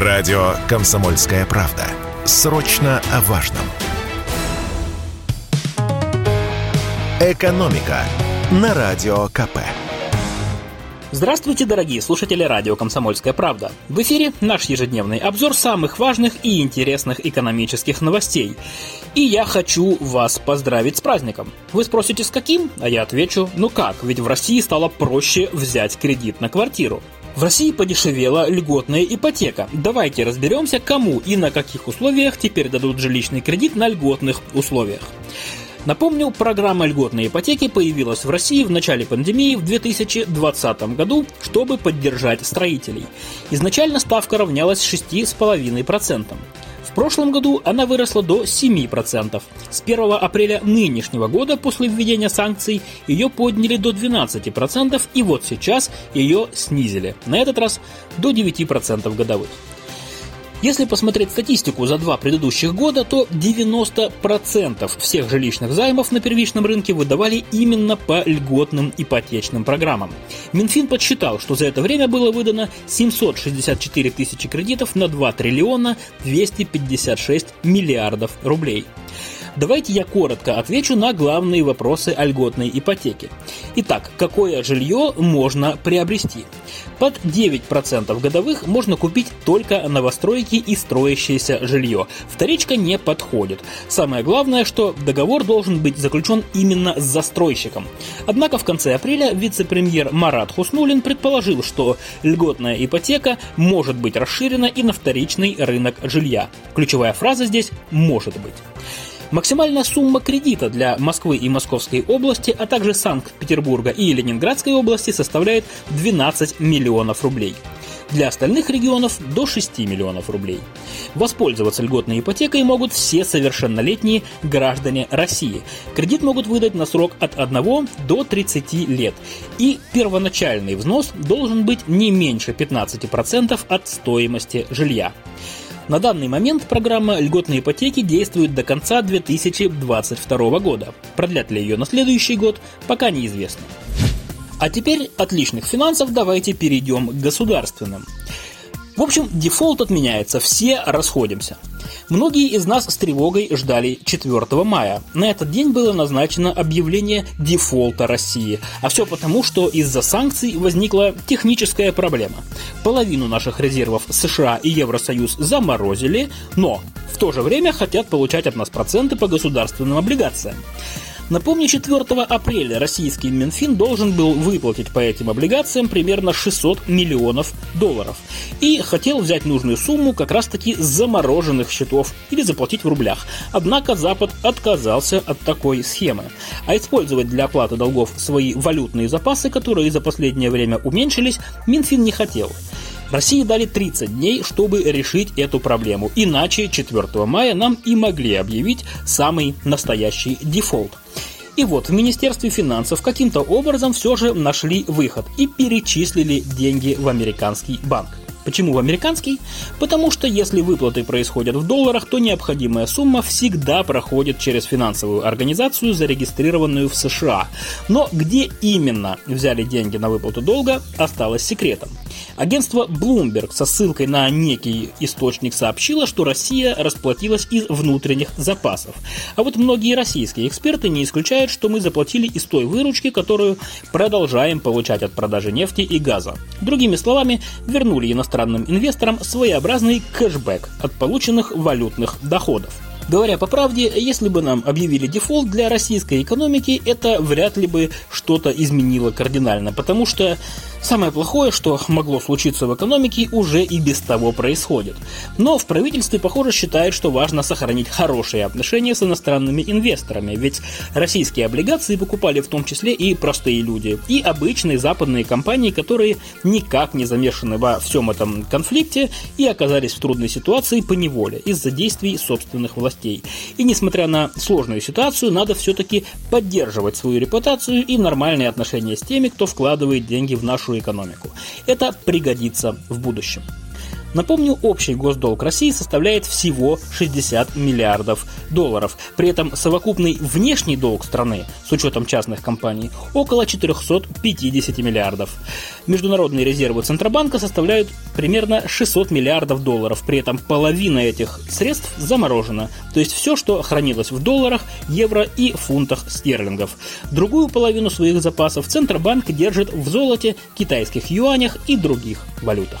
Радио «Комсомольская правда». Срочно о важном. «Экономика» на Радио КП. Здравствуйте, дорогие слушатели радио «Комсомольская правда». В эфире наш ежедневный обзор самых важных и интересных экономических новостей. И я хочу вас поздравить с праздником. Вы спросите, с каким? А я отвечу, ну как, ведь в России стало проще взять кредит на квартиру. В России подешевела льготная ипотека. Давайте разберемся, кому и на каких условиях теперь дадут жилищный кредит на льготных условиях. Напомню, программа льготной ипотеки появилась в России в начале пандемии в 2020 году, чтобы поддержать строителей. Изначально ставка равнялась 6,5% прошлом году она выросла до 7%. С 1 апреля нынешнего года после введения санкций ее подняли до 12% и вот сейчас ее снизили. На этот раз до 9% годовых. Если посмотреть статистику за два предыдущих года, то 90% всех жилищных займов на первичном рынке выдавали именно по льготным ипотечным программам. Минфин подсчитал, что за это время было выдано 764 тысячи кредитов на 2 триллиона 256 миллиардов рублей. Давайте я коротко отвечу на главные вопросы о льготной ипотеке. Итак, какое жилье можно приобрести? Под 9% годовых можно купить только новостройки и строящееся жилье. Вторичка не подходит. Самое главное, что договор должен быть заключен именно с застройщиком. Однако в конце апреля вице-премьер Марат Хуснулин предположил, что льготная ипотека может быть расширена и на вторичный рынок жилья. Ключевая фраза здесь «может быть». Максимальная сумма кредита для Москвы и Московской области, а также Санкт-Петербурга и Ленинградской области составляет 12 миллионов рублей. Для остальных регионов до 6 миллионов рублей. Воспользоваться льготной ипотекой могут все совершеннолетние граждане России. Кредит могут выдать на срок от 1 до 30 лет. И первоначальный взнос должен быть не меньше 15% от стоимости жилья. На данный момент программа льготной ипотеки действует до конца 2022 года. Продлят ли ее на следующий год, пока неизвестно. А теперь от личных финансов давайте перейдем к государственным. В общем, дефолт отменяется, все расходимся. Многие из нас с тревогой ждали 4 мая. На этот день было назначено объявление дефолта России. А все потому, что из-за санкций возникла техническая проблема. Половину наших резервов США и Евросоюз заморозили, но в то же время хотят получать от нас проценты по государственным облигациям. Напомню, 4 апреля российский Минфин должен был выплатить по этим облигациям примерно 600 миллионов долларов. И хотел взять нужную сумму как раз-таки замороженных счетов или заплатить в рублях. Однако Запад отказался от такой схемы. А использовать для оплаты долгов свои валютные запасы, которые за последнее время уменьшились, Минфин не хотел. России дали 30 дней, чтобы решить эту проблему. Иначе 4 мая нам и могли объявить самый настоящий дефолт. И вот в Министерстве финансов каким-то образом все же нашли выход и перечислили деньги в американский банк. Почему в американский? Потому что если выплаты происходят в долларах, то необходимая сумма всегда проходит через финансовую организацию, зарегистрированную в США. Но где именно взяли деньги на выплату долга, осталось секретом. Агентство Bloomberg со ссылкой на некий источник сообщило, что Россия расплатилась из внутренних запасов. А вот многие российские эксперты не исключают, что мы заплатили из той выручки, которую продолжаем получать от продажи нефти и газа. Другими словами, вернули иностранным инвесторам своеобразный кэшбэк от полученных валютных доходов. Говоря по правде, если бы нам объявили дефолт для российской экономики, это вряд ли бы что-то изменило кардинально, потому что самое плохое, что могло случиться в экономике, уже и без того происходит. Но в правительстве, похоже, считают, что важно сохранить хорошие отношения с иностранными инвесторами, ведь российские облигации покупали в том числе и простые люди, и обычные западные компании, которые никак не замешаны во всем этом конфликте и оказались в трудной ситуации по неволе из-за действий собственных властей властей. И несмотря на сложную ситуацию, надо все-таки поддерживать свою репутацию и нормальные отношения с теми, кто вкладывает деньги в нашу экономику. Это пригодится в будущем. Напомню, общий госдолг России составляет всего 60 миллиардов долларов. При этом совокупный внешний долг страны, с учетом частных компаний, около 450 миллиардов. Международные резервы Центробанка составляют примерно 600 миллиардов долларов. При этом половина этих средств заморожена. То есть все, что хранилось в долларах, евро и фунтах стерлингов. Другую половину своих запасов Центробанк держит в золоте, китайских юанях и других валютах.